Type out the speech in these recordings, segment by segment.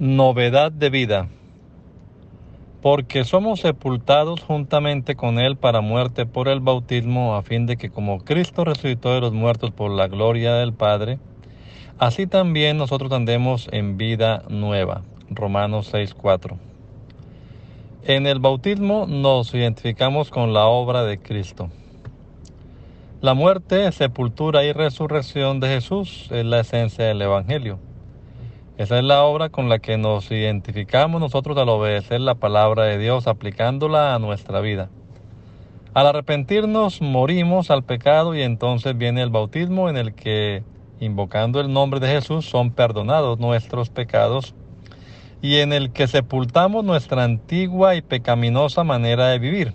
Novedad de vida. Porque somos sepultados juntamente con Él para muerte por el bautismo, a fin de que como Cristo resucitó de los muertos por la gloria del Padre, así también nosotros andemos en vida nueva. Romanos 6:4. En el bautismo nos identificamos con la obra de Cristo. La muerte, sepultura y resurrección de Jesús es la esencia del Evangelio. Esa es la obra con la que nos identificamos nosotros al obedecer la palabra de Dios, aplicándola a nuestra vida. Al arrepentirnos, morimos al pecado y entonces viene el bautismo en el que, invocando el nombre de Jesús, son perdonados nuestros pecados y en el que sepultamos nuestra antigua y pecaminosa manera de vivir.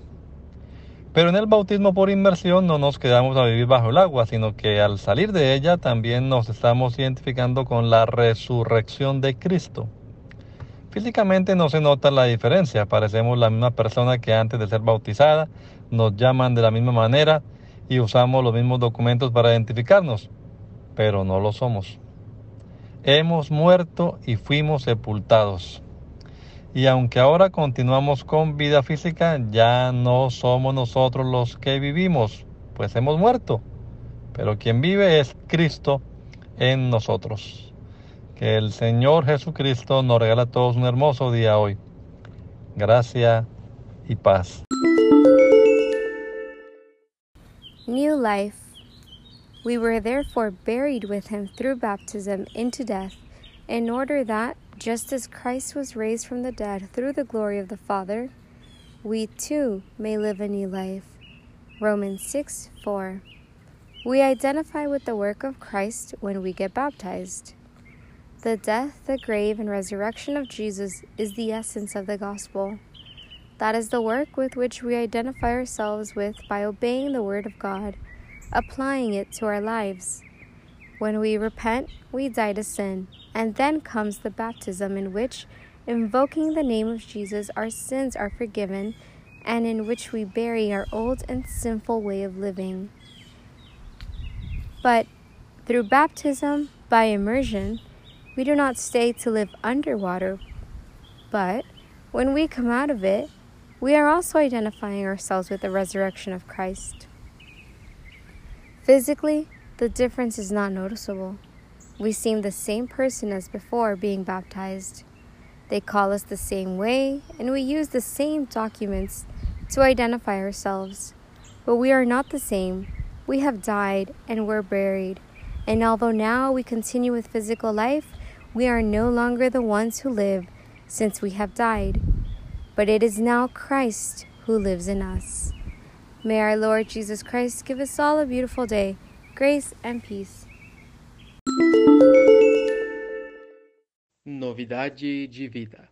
Pero en el bautismo por inmersión no nos quedamos a vivir bajo el agua, sino que al salir de ella también nos estamos identificando con la resurrección de Cristo. Físicamente no se nota la diferencia, parecemos la misma persona que antes de ser bautizada, nos llaman de la misma manera y usamos los mismos documentos para identificarnos, pero no lo somos. Hemos muerto y fuimos sepultados. Y aunque ahora continuamos con vida física, ya no somos nosotros los que vivimos, pues hemos muerto. Pero quien vive es Cristo en nosotros. Que el Señor Jesucristo nos regala todos un hermoso día hoy. Gracia y paz. New life. We were therefore buried with him through baptism into death, in order that just as Christ was raised from the dead through the glory of the Father, we too may live a new life. Romans 6 4. We identify with the work of Christ when we get baptized. The death, the grave, and resurrection of Jesus is the essence of the gospel. That is the work with which we identify ourselves with by obeying the Word of God, applying it to our lives. When we repent, we die to sin, and then comes the baptism, in which, invoking the name of Jesus, our sins are forgiven, and in which we bury our old and sinful way of living. But through baptism, by immersion, we do not stay to live underwater, but when we come out of it, we are also identifying ourselves with the resurrection of Christ. Physically, the difference is not noticeable. We seem the same person as before being baptized. They call us the same way, and we use the same documents to identify ourselves. But we are not the same. We have died and were buried. And although now we continue with physical life, we are no longer the ones who live, since we have died. But it is now Christ who lives in us. May our Lord Jesus Christ give us all a beautiful day grace and peace. Novidade de vida.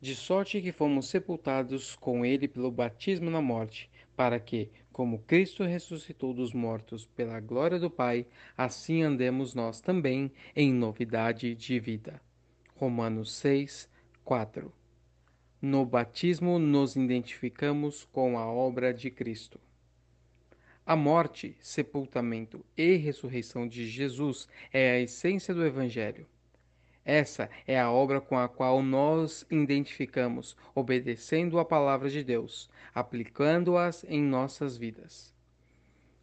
De sorte que fomos sepultados com ele pelo batismo na morte, para que, como Cristo ressuscitou dos mortos pela glória do Pai, assim andemos nós também em novidade de vida. Romanos 6, 4. No batismo nos identificamos com a obra de Cristo. A morte, sepultamento e ressurreição de Jesus é a essência do Evangelho. Essa é a obra com a qual nós identificamos, obedecendo a palavra de Deus, aplicando-as em nossas vidas.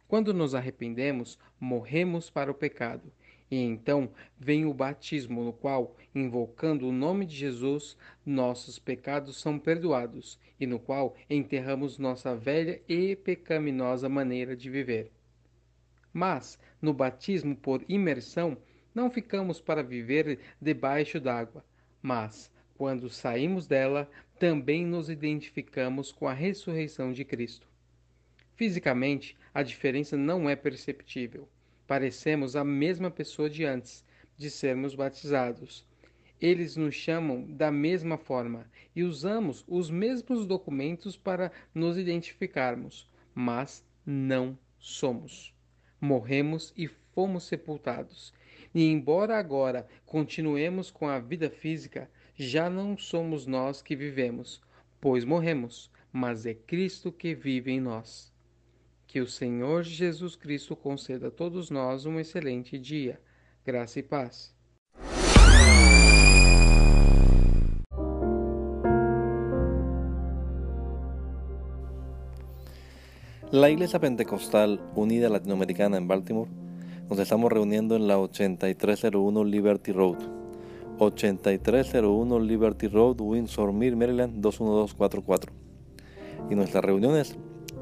Quando nos arrependemos, morremos para o pecado e então vem o batismo, no qual, invocando o nome de Jesus, nossos pecados são perdoados e no qual enterramos nossa velha e pecaminosa maneira de viver. Mas, no batismo por imersão, não ficamos para viver debaixo d'água, mas, quando saímos dela, também nos identificamos com a ressurreição de Cristo. Fisicamente, a diferença não é perceptível Parecemos a mesma pessoa de antes, de sermos batizados. Eles nos chamam da mesma forma e usamos os mesmos documentos para nos identificarmos, mas não somos. Morremos e fomos sepultados. E embora agora continuemos com a vida física, já não somos nós que vivemos, pois morremos, mas é Cristo que vive em nós. Que o Senhor Jesus Cristo conceda a todos nós um excelente dia. Graça e paz. La Iglesia Pentecostal Unida Latinoamericana en Baltimore nos estamos reuniendo en la 8301 Liberty Road. 8301 Liberty Road, Windsor Mill, Maryland 21244. Y nuestras reuniones